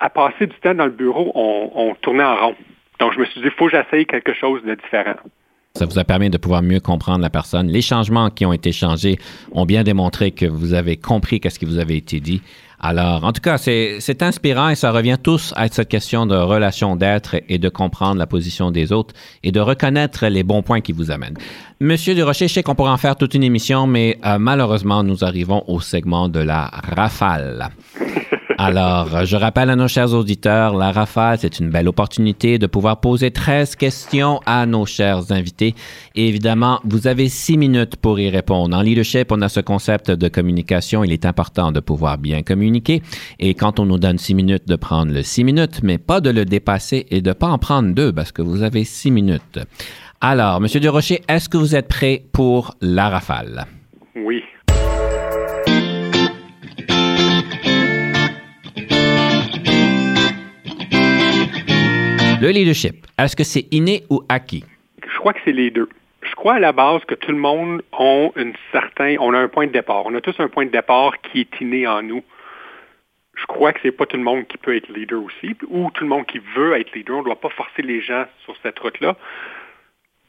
à passer du temps dans le bureau, on, on tournait en rond. Donc, je me suis dit, il faut que j'essaye quelque chose de différent. Ça vous a permis de pouvoir mieux comprendre la personne. Les changements qui ont été changés ont bien démontré que vous avez compris qu'est-ce qui vous avait été dit. Alors, en tout cas, c'est inspirant et ça revient tous à cette question de relation d'être et de comprendre la position des autres et de reconnaître les bons points qui vous amènent. Monsieur Durocher, je sais qu'on pourrait en faire toute une émission, mais euh, malheureusement, nous arrivons au segment de la rafale. Alors, je rappelle à nos chers auditeurs, la rafale, c'est une belle opportunité de pouvoir poser 13 questions à nos chers invités. Évidemment, vous avez six minutes pour y répondre. En leadership, on a ce concept de communication. Il est important de pouvoir bien communiquer. Et quand on nous donne six minutes, de prendre le six minutes, mais pas de le dépasser et de pas en prendre deux parce que vous avez six minutes. Alors, Monsieur Durocher, est-ce que vous êtes prêt pour la rafale? Oui. Le leadership, est-ce que c'est inné ou acquis? Je crois que c'est les deux. Je crois à la base que tout le monde a on a un point de départ. On a tous un point de départ qui est inné en nous. Je crois que c'est pas tout le monde qui peut être leader aussi, ou tout le monde qui veut être leader. On ne doit pas forcer les gens sur cette route-là.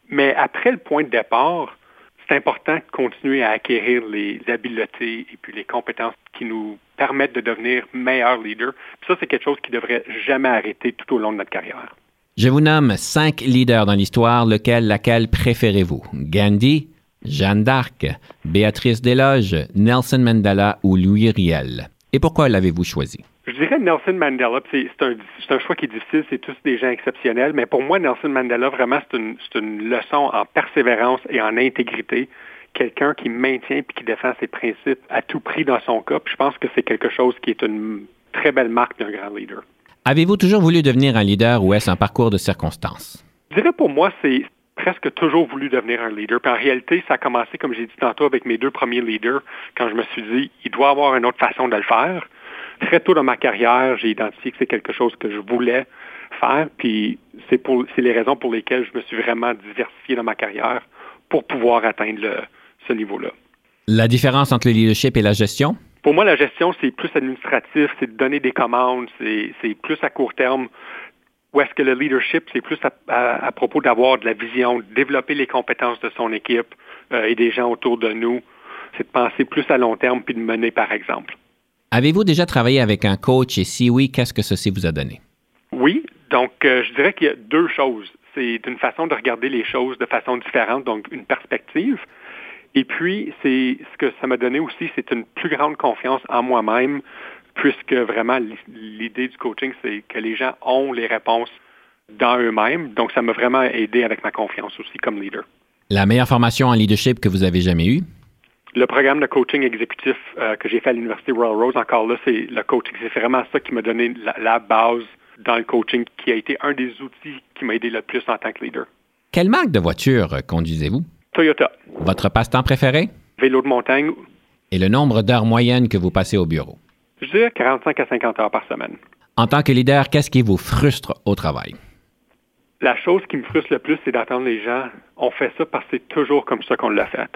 Mais après le point de départ, c'est important de continuer à acquérir les habiletés et puis les compétences qui nous permettent de devenir meilleurs leaders. Ça, c'est quelque chose qui devrait jamais arrêter tout au long de notre carrière. Je vous nomme cinq leaders dans l'histoire. Lequel, laquelle préférez-vous? Gandhi, Jeanne d'Arc, Béatrice Desloges, Nelson Mandela ou Louis Riel? Et pourquoi l'avez-vous choisi? Je dirais Nelson Mandela, c'est un, un, choix qui est difficile, c'est tous des gens exceptionnels, mais pour moi, Nelson Mandela, vraiment, c'est une, une, leçon en persévérance et en intégrité. Quelqu'un qui maintient puis qui défend ses principes à tout prix dans son cas. je pense que c'est quelque chose qui est une très belle marque d'un grand leader. Avez-vous toujours voulu devenir un leader ou est-ce un parcours de circonstances? Je dirais pour moi, c'est presque toujours voulu devenir un leader. Puis en réalité, ça a commencé, comme j'ai dit tantôt, avec mes deux premiers leaders, quand je me suis dit, il doit y avoir une autre façon de le faire. Très tôt dans ma carrière, j'ai identifié que c'est quelque chose que je voulais faire, puis c'est pour c'est les raisons pour lesquelles je me suis vraiment diversifié dans ma carrière pour pouvoir atteindre ce niveau-là. La différence entre le leadership et la gestion? Pour moi, la gestion, c'est plus administratif, c'est de donner des commandes, c'est plus à court terme. Ou est-ce que le leadership, c'est plus à, propos d'avoir de la vision, de développer les compétences de son équipe euh, et des gens autour de nous. C'est de penser plus à long terme puis de mener par exemple. Avez-vous déjà travaillé avec un coach et si oui, qu'est-ce que ceci vous a donné? Oui, donc euh, je dirais qu'il y a deux choses. C'est une façon de regarder les choses de façon différente, donc une perspective. Et puis, c'est ce que ça m'a donné aussi, c'est une plus grande confiance en moi-même, puisque vraiment l'idée du coaching, c'est que les gens ont les réponses dans eux-mêmes. Donc, ça m'a vraiment aidé avec ma confiance aussi comme leader. La meilleure formation en leadership que vous avez jamais eue? Le programme de coaching exécutif euh, que j'ai fait à l'Université Royal Rose, encore là, c'est le coaching. C'est vraiment ça qui m'a donné la, base dans le coaching, qui a été un des outils qui m'a aidé le plus en tant que leader. Quelle marque de voiture conduisez-vous? Toyota. Votre passe-temps préféré? Vélo de montagne. Et le nombre d'heures moyennes que vous passez au bureau? Je dirais 45 à 50 heures par semaine. En tant que leader, qu'est-ce qui vous frustre au travail? La chose qui me frustre le plus, c'est d'entendre les gens, on fait ça parce que c'est toujours comme ça qu'on l'a fait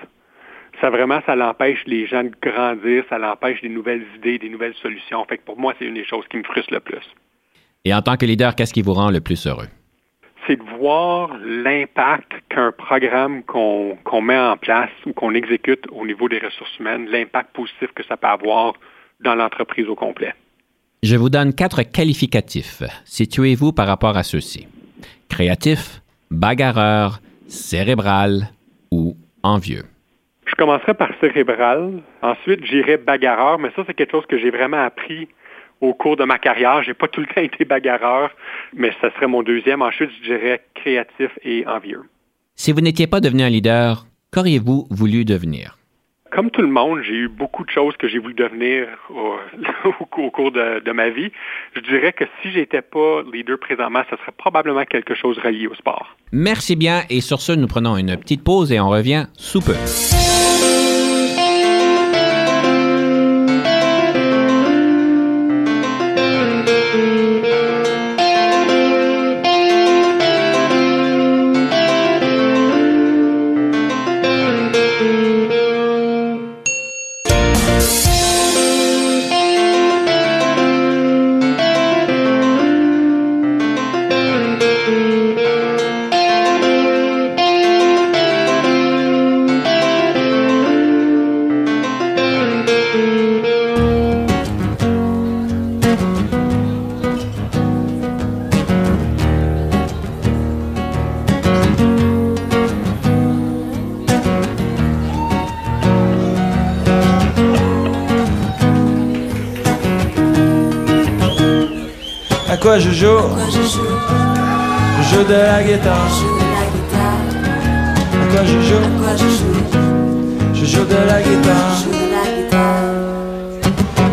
ça vraiment, ça l'empêche les gens de grandir, ça l'empêche des nouvelles idées, des nouvelles solutions. Fait que pour moi, c'est une des choses qui me frustre le plus. Et en tant que leader, qu'est-ce qui vous rend le plus heureux? C'est de voir l'impact qu'un programme qu'on met en place ou qu'on exécute au niveau des ressources humaines, l'impact positif que ça peut avoir dans l'entreprise au complet. Je vous donne quatre qualificatifs. Situez-vous par rapport à ceux-ci. Créatif, bagarreur, cérébral ou envieux. Je commencerai par cérébral. Ensuite, j'irai bagarreur, mais ça, c'est quelque chose que j'ai vraiment appris au cours de ma carrière. J'ai pas *laughs* tout le temps été bagarreur, mais ça serait mon deuxième. Ensuite, je dirais créatif et envieux. Si vous n'étiez pas devenu un leader, qu'auriez-vous voulu devenir? comme tout le monde, j'ai eu beaucoup de choses que j'ai voulu devenir au, *laughs* au cours de, de, ma vie. Je dirais que si j'étais pas leader présentement, ce serait probablement quelque chose relié au sport. Merci bien. Et sur ce, nous prenons une petite pause et on revient sous peu. Quoi je joue Je joue de la guitare. À quoi je joue Je joue de la guitare.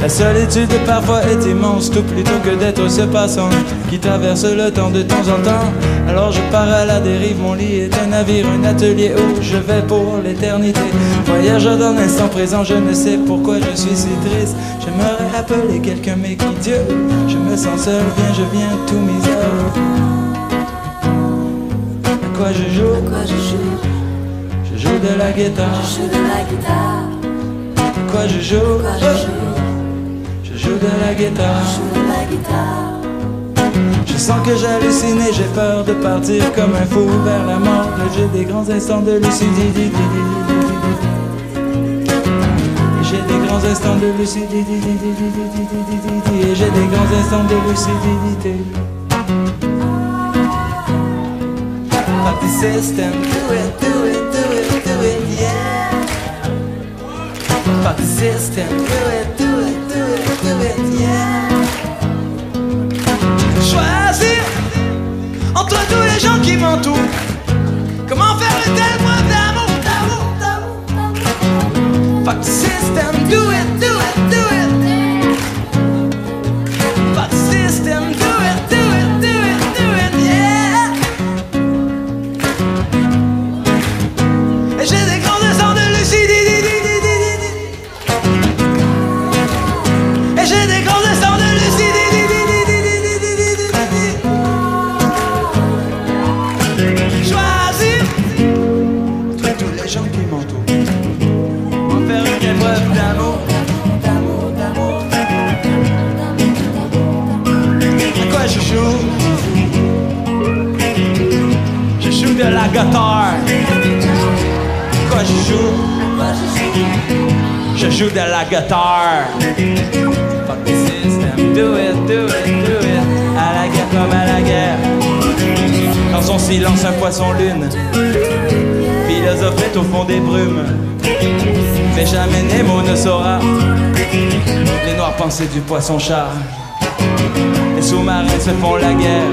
La solitude parfois est immense, tout plutôt que d'être ce passant qui traverse le temps de temps en temps. Alors je pars à la dérive, mon lit est un navire, un atelier où je vais pour l'éternité. Voyageur dans l'instant présent, je ne sais pourquoi je suis si triste. J'aimerais appeler quelqu'un, mais qui Dieu? Je me sens seul, viens, je viens, tout misère. À quoi je joue? Je joue? De la guitare. Je joue de la guitare. À quoi je joue? Je joue? De la guitare. Je joue de la guitare. Je sens que j'hallucine et j'ai peur de partir comme un fou vers la mort. J'ai des grands instants de lucidité. Instants de lucidité. J'ai des grands instants de lucidité. Fuck the system, do it, do it, do it, do it, yeah. Fuck system, do it, do it, do it, do it, yeah. Choisir entre tous les gens qui m'entourent. Comment faire preuve d'amour, d'amour, d'amour, system, guitare. Fuck the system. Do it, do it, do it. À la guerre comme à la guerre. Dans son silence, un poisson lune. Philosophette au fond des brumes. Mais jamais Nemo ne saura les noires pensées du poisson chat. Les sous-marins se font la guerre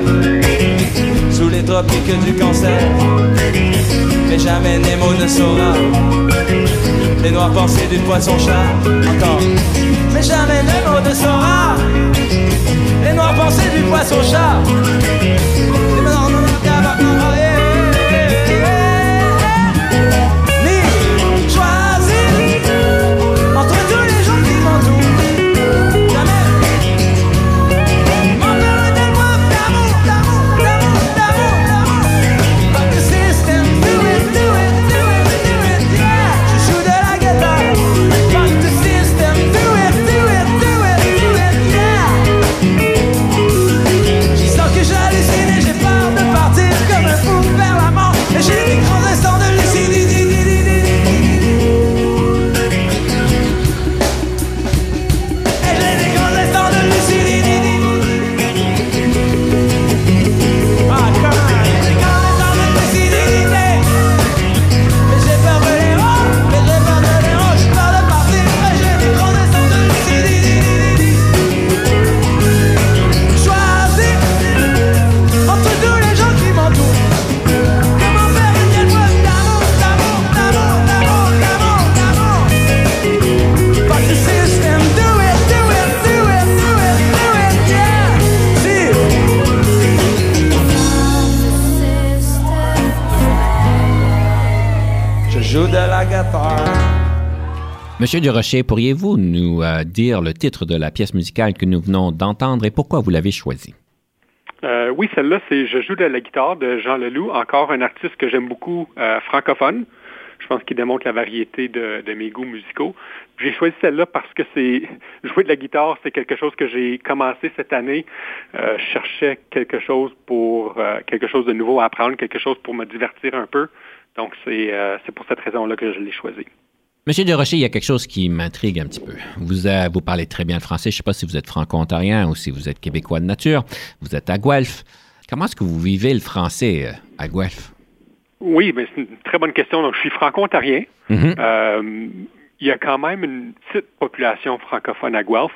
sous les tropiques du cancer. Mais jamais Nemo ne saura les noires pensées du poisson chat. Encore. Mais jamais Nemo ne saura les noires pensées du poisson Monsieur Durocher, pourriez-vous nous euh, dire le titre de la pièce musicale que nous venons d'entendre et pourquoi vous l'avez choisie? Euh, oui, celle-là, c'est Je joue de la guitare de Jean Leloup, encore un artiste que j'aime beaucoup, euh, francophone. Je pense qu'il démontre la variété de, mes goûts musicaux. J'ai choisi celle-là parce que c'est jouer de la guitare, c'est quelque chose que j'ai commencé cette année. Je cherchais quelque chose pour quelque chose de nouveau à apprendre, quelque chose pour me divertir un peu. Donc c'est pour cette raison-là que je l'ai choisi. Monsieur Desrochers, il y a quelque chose qui m'intrigue un petit peu. Vous, euh, vous parlez très bien le français. Je ne sais pas si vous êtes franco-ontarien ou si vous êtes québécois de nature. Vous êtes à Guelph. Comment est-ce que vous vivez le français euh, à Guelph? Oui, mais c'est une très bonne question. Donc, je suis franco-ontarien. Mhm. Euh, il y a quand même une petite population francophone à Guelph.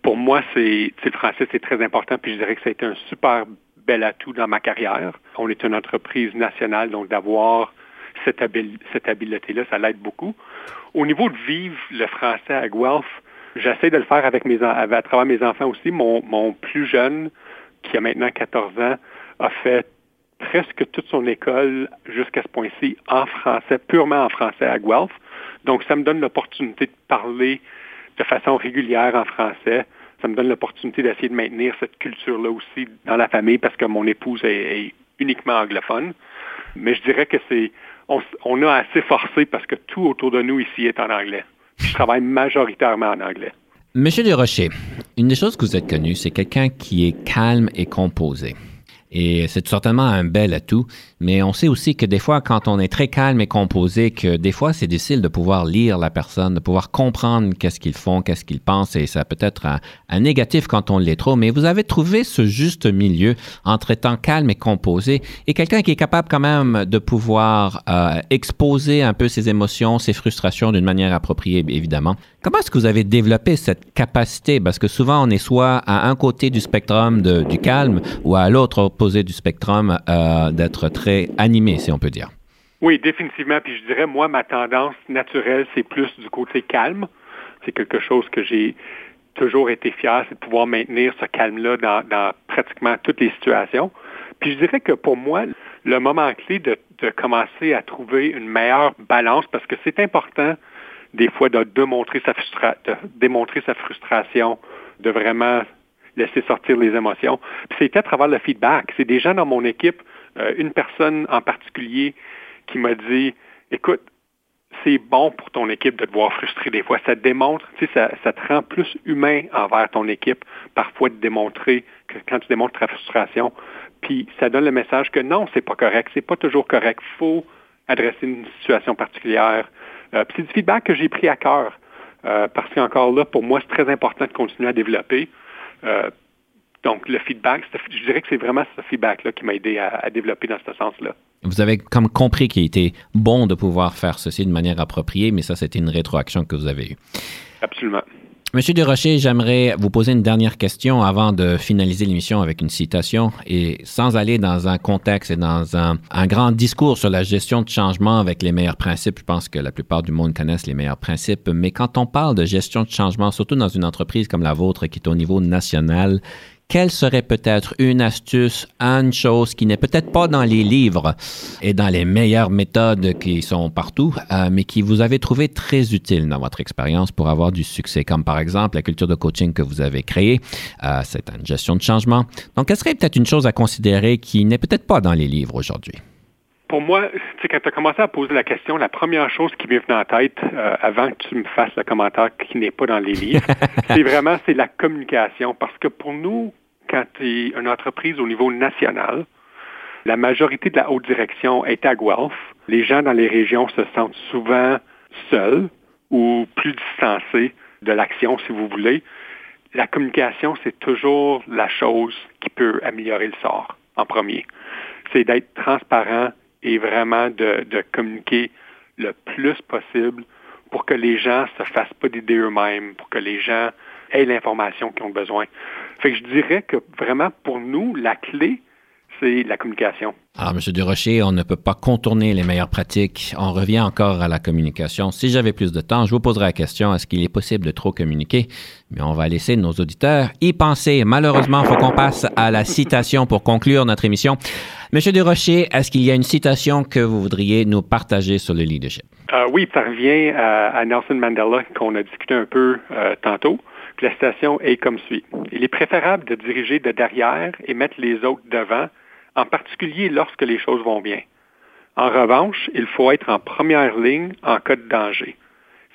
Pour moi, c'est c'est le français, c'est très important. Puis je dirais que ça a été un super bel atout dans ma carrière. On est une entreprise nationale, donc d'avoir cette, habil- cette habileté-là, ça l'aide beaucoup. Au niveau de vivre le français à Guelph, j'essaie de le faire avec mes à travers mes enfants aussi. Mon, plus jeune, qui a maintenant 14 ans, a fait presque toute son école jusqu'à ce point-ci en français, purement en français à Guelph. Donc, ça me donne l'opportunité de parler de façon régulière en français. Ça me donne l'opportunité d'essayer de maintenir cette culture-là aussi dans la famille parce que mon épouse est uniquement anglophone. Mais je dirais que c'est, on, a assez forcé parce que tout autour de nous ici est en anglais. Je travaille majoritairement en anglais. Monsieur Desrochers, une des choses que vous êtes connu, c'est quelqu'un qui est calme et composé. Et c'est certainement un bel atout, mais on sait aussi que des fois, quand on est très calme et composé, que des fois, c'est difficile de pouvoir lire la personne, de pouvoir comprendre qu'est-ce qu'ils font, qu'est-ce qu'ils pensent, et ça peut être un, négatif quand on l'est trop. Mais vous avez trouvé ce juste milieu entre étant calme et composé, et quelqu'un qui est capable quand même de pouvoir euh, exposer un peu ses émotions, ses frustrations d'une manière appropriée, évidemment. Comment est-ce que vous avez développé cette capacité? Parce que souvent, on est soit à un côté du spectrum de- du calme ou à l'autre du spectrum euh, d'être très animé, si on peut dire. Oui, définitivement. Puis je dirais, moi, ma tendance naturelle, c'est plus du côté calme. C'est quelque chose que j'ai toujours été fier, c'est de pouvoir maintenir ce calme-là dans, pratiquement toutes les situations. Puis je dirais que pour moi, le moment clé de, commencer à trouver une meilleure balance, parce que c'est important des fois de démontrer sa, de démontrer sa frustration, de vraiment laisser sortir les émotions. Puis c'était à travers le feedback. C'est des gens dans mon équipe, euh, une personne en particulier qui m'a dit, écoute, c'est bon pour ton équipe de te voir frustré des fois. Ça démontre, tu sais, ça, ça te rend plus humain envers ton équipe, parfois de démontrer que quand tu démontres ta frustration, puis ça donne le message que non, c'est pas correct, c'est pas toujours correct, faut adresser une situation particulière. Euh, puis c'est du feedback que j'ai pris à cœur, euh, parce qu'encore là, pour moi, c'est très important de continuer à développer. Euh, donc, le feedback, je dirais que c'est vraiment ce feedback-là qui m'a aidé à, à développer dans ce sens-là. Vous avez comme compris qu'il était bon de pouvoir faire ceci de manière appropriée, mais ça, c'était une rétroaction que vous avez eue. Absolument. Monsieur Desrochers, j'aimerais vous poser une dernière question avant de finaliser l'émission avec une citation et sans aller dans un contexte et dans un, un grand discours sur la gestion de changement avec les meilleurs principes. Je pense que la plupart du monde connaissent les meilleurs principes, mais quand on parle de gestion de changement, surtout dans une entreprise comme la vôtre qui est au niveau national, quelle serait peut-être une astuce, une chose qui n'est peut-être pas dans les livres et dans les meilleures méthodes qui sont partout, euh, mais qui vous avez trouvé très utile dans votre expérience pour avoir du succès, comme par exemple la culture de coaching que vous avez créée, euh, c'est une gestion de changement. Donc, quelle serait peut-être une chose à considérer qui n'est peut-être pas dans les livres aujourd'hui? Pour moi, tu quand tu as commencé à poser la question, la première chose qui m'est venue en tête, euh, avant que tu me fasses le commentaire qui n'est pas dans les livres, *laughs* c'est vraiment c'est la communication. Parce que pour nous, quand tu es une entreprise au niveau national, la majorité de la haute direction est à Guelph. Les gens dans les régions se sentent souvent seuls ou plus distancés de l'action, si vous voulez. La communication, c'est toujours la chose qui peut améliorer le sort en premier. C'est d'être transparent et vraiment de, de communiquer le plus possible pour que les gens se fassent pas d'idées eux-mêmes, pour que les gens aient l'information qu'ils ont besoin. Fait que je dirais que vraiment pour nous, la clé, c'est la communication. Alors, M. Durocher, on ne peut pas contourner les meilleures pratiques. On revient encore à la communication. Si j'avais plus de temps, je vous poserais la question, est-ce qu'il est possible de trop communiquer? Mais on va laisser nos auditeurs y penser. Malheureusement, il faut qu'on passe à la citation pour conclure notre émission. M. Durocher, est-ce qu'il y a une citation que vous voudriez nous partager sur le leadership? Euh, oui, ça revient à, Nelson Mandela qu'on a discuté un peu euh, tantôt. la citation est comme suit. Il est préférable de diriger de derrière et mettre les autres devant en particulier lorsque les choses vont bien. En revanche, il faut être en première ligne en cas de danger.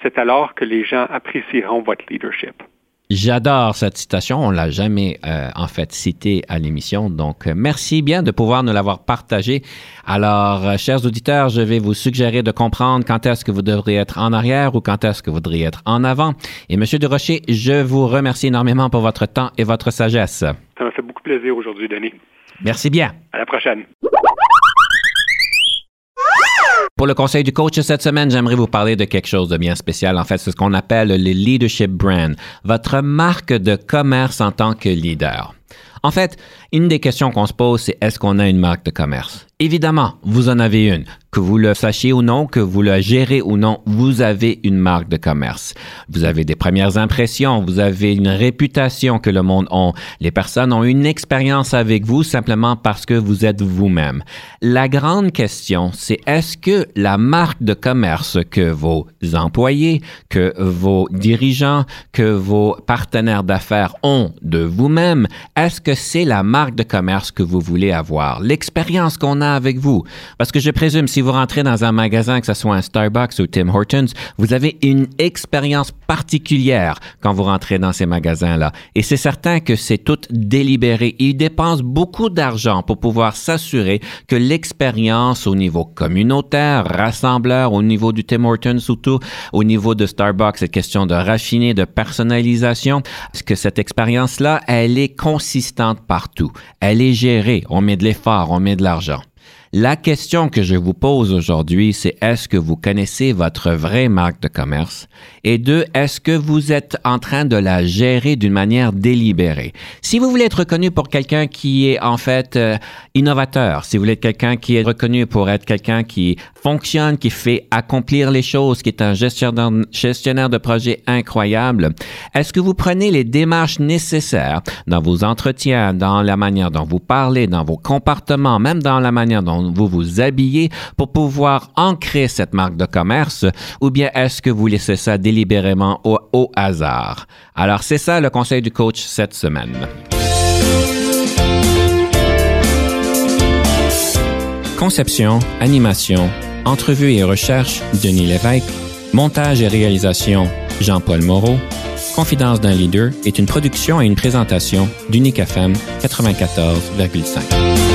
C'est alors que les gens apprécieront votre leadership. J'adore cette citation. On l'a jamais euh, en fait citée à l'émission. Donc, euh, merci bien de pouvoir nous l'avoir partagée. Alors, euh, chers auditeurs, je vais vous suggérer de comprendre quand est-ce que vous devriez être en arrière ou quand est-ce que vous devriez être en avant. Et Monsieur Durocher, je vous remercie énormément pour votre temps et votre sagesse. Ça m'a fait beaucoup plaisir aujourd'hui, Denis. Merci bien. À la prochaine. Pour le conseil du coach cette semaine, j'aimerais vous parler de quelque chose de bien spécial. En fait, c'est ce qu'on appelle le leadership brand, votre marque de commerce en tant que leader. En fait, une des questions qu'on se pose, c'est est-ce qu'on a une marque de commerce? Évidemment, vous en avez une. Que vous le sachiez ou non, que vous la gérez ou non, vous avez une marque de commerce. Vous avez des premières impressions, vous avez une réputation que le monde a. Les personnes ont une expérience avec vous simplement parce que vous êtes vous-même. La grande question, c'est est-ce que la marque de commerce que vos employés, que vos dirigeants, que vos partenaires d'affaires ont de vous-même, est-ce que c'est la marque de commerce que vous voulez avoir? L'expérience qu'on a avec vous. Parce que je présume, si vous rentrez dans un magasin, que ce soit un Starbucks ou Tim Hortons, vous avez une expérience particulière quand vous rentrez dans ces magasins-là. Et c'est certain que c'est tout délibéré. Ils dépensent beaucoup d'argent pour pouvoir s'assurer que l'expérience au niveau communautaire, rassembleur, au niveau du Tim Hortons surtout, au niveau de Starbucks, c'est question de raffiner, de personnalisation, que cette expérience-là, elle est consistante partout? Elle est gérée. On met de l'effort, on met de l'argent. La question que je vous pose aujourd'hui, c'est est-ce que vous connaissez votre vraie marque de commerce? Et deux, est-ce que vous êtes en train de la gérer d'une manière délibérée? Si vous voulez être reconnu pour quelqu'un qui est en fait euh, innovateur, si vous voulez être quelqu'un qui est reconnu pour être quelqu'un qui fonctionne, qui fait accomplir les choses, qui est un gestionnaire, gestionnaire de projet incroyable, est-ce que vous prenez les démarches nécessaires dans vos entretiens, dans la manière dont vous parlez, dans vos comportements, même dans la manière dont vous vous habillez pour pouvoir ancrer cette marque de commerce ou bien est-ce que vous laissez ça délibérément au, au hasard? Alors, c'est ça le conseil du coach cette semaine. Conception, animation, entrevue et recherche, Denis Lévesque. Montage et réalisation, Jean-Paul Moreau. Confidence d'un leader est une production et une présentation d'Unique FM 94,5.